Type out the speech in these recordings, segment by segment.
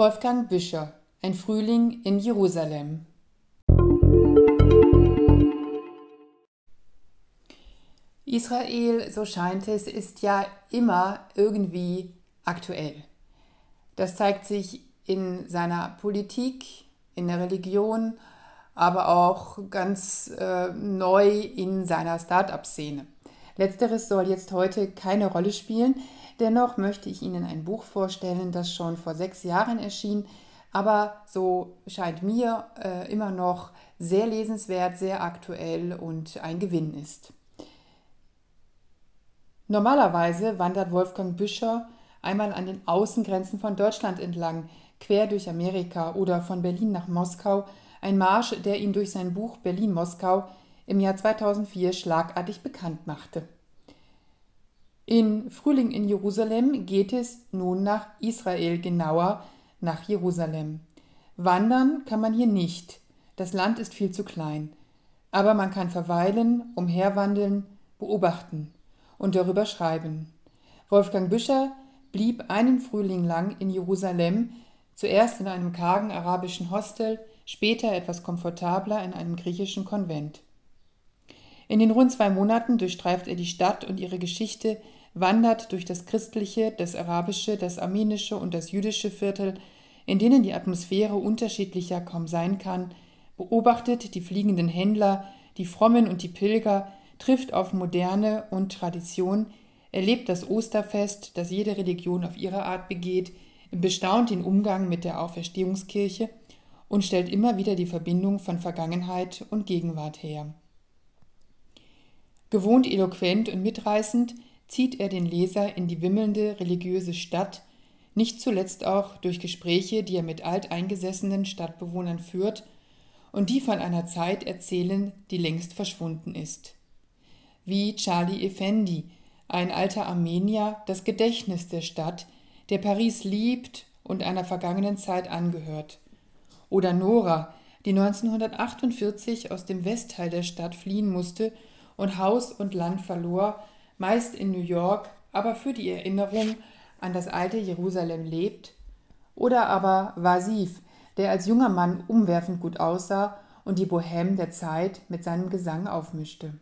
Wolfgang Büscher Ein Frühling in Jerusalem Israel, so scheint es, ist ja immer irgendwie aktuell. Das zeigt sich in seiner Politik, in der Religion, aber auch ganz äh, neu in seiner Start-up-Szene. Letzteres soll jetzt heute keine Rolle spielen. Dennoch möchte ich Ihnen ein Buch vorstellen, das schon vor sechs Jahren erschien, aber so scheint mir äh, immer noch sehr lesenswert, sehr aktuell und ein Gewinn ist. Normalerweise wandert Wolfgang Büscher einmal an den Außengrenzen von Deutschland entlang, quer durch Amerika oder von Berlin nach Moskau, ein Marsch, der ihn durch sein Buch Berlin-Moskau im Jahr 2004 schlagartig bekannt machte. In Frühling in Jerusalem geht es nun nach Israel, genauer nach Jerusalem. Wandern kann man hier nicht, das Land ist viel zu klein, aber man kann verweilen, umherwandeln, beobachten und darüber schreiben. Wolfgang Büscher blieb einen Frühling lang in Jerusalem, zuerst in einem kargen arabischen Hostel, später etwas komfortabler in einem griechischen Konvent. In den rund zwei Monaten durchstreift er die Stadt und ihre Geschichte, wandert durch das christliche, das arabische, das armenische und das jüdische Viertel, in denen die Atmosphäre unterschiedlicher kaum sein kann, beobachtet die fliegenden Händler, die Frommen und die Pilger, trifft auf Moderne und Tradition, erlebt das Osterfest, das jede Religion auf ihre Art begeht, bestaunt den Umgang mit der Auferstehungskirche und stellt immer wieder die Verbindung von Vergangenheit und Gegenwart her. Gewohnt eloquent und mitreißend zieht er den Leser in die wimmelnde religiöse Stadt, nicht zuletzt auch durch Gespräche, die er mit alteingesessenen Stadtbewohnern führt und die von einer Zeit erzählen, die längst verschwunden ist. Wie Charlie Effendi, ein alter Armenier, das Gedächtnis der Stadt, der Paris liebt und einer vergangenen Zeit angehört. Oder Nora, die 1948 aus dem Westteil der Stadt fliehen musste und Haus und Land verlor, meist in New York, aber für die Erinnerung an das alte Jerusalem lebt, oder aber Vasif, der als junger Mann umwerfend gut aussah und die Bohème der Zeit mit seinem Gesang aufmischte.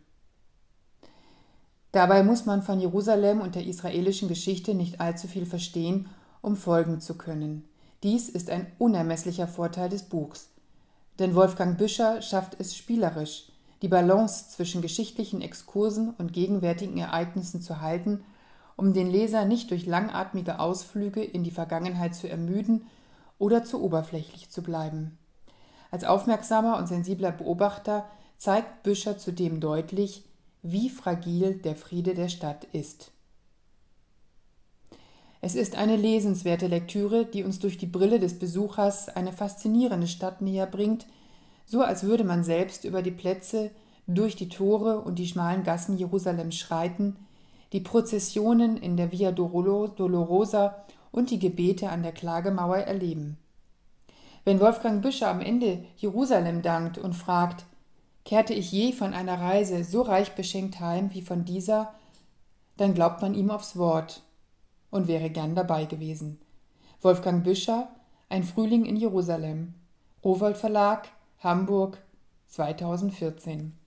Dabei muss man von Jerusalem und der israelischen Geschichte nicht allzu viel verstehen, um folgen zu können. Dies ist ein unermesslicher Vorteil des Buchs. Denn Wolfgang Büscher schafft es spielerisch, die Balance zwischen geschichtlichen Exkursen und gegenwärtigen Ereignissen zu halten, um den Leser nicht durch langatmige Ausflüge in die Vergangenheit zu ermüden oder zu oberflächlich zu bleiben. Als aufmerksamer und sensibler Beobachter zeigt Büscher zudem deutlich, wie fragil der Friede der Stadt ist. Es ist eine lesenswerte Lektüre, die uns durch die Brille des Besuchers eine faszinierende Stadt näher bringt, so als würde man selbst über die Plätze, durch die Tore und die schmalen Gassen Jerusalems schreiten, die Prozessionen in der Via Dolorosa und die Gebete an der Klagemauer erleben. Wenn Wolfgang Büscher am Ende Jerusalem dankt und fragt, kehrte ich je von einer Reise so reich beschenkt heim wie von dieser, dann glaubt man ihm aufs Wort und wäre gern dabei gewesen. Wolfgang Büscher, Ein Frühling in Jerusalem, Rowold Verlag, Hamburg 2014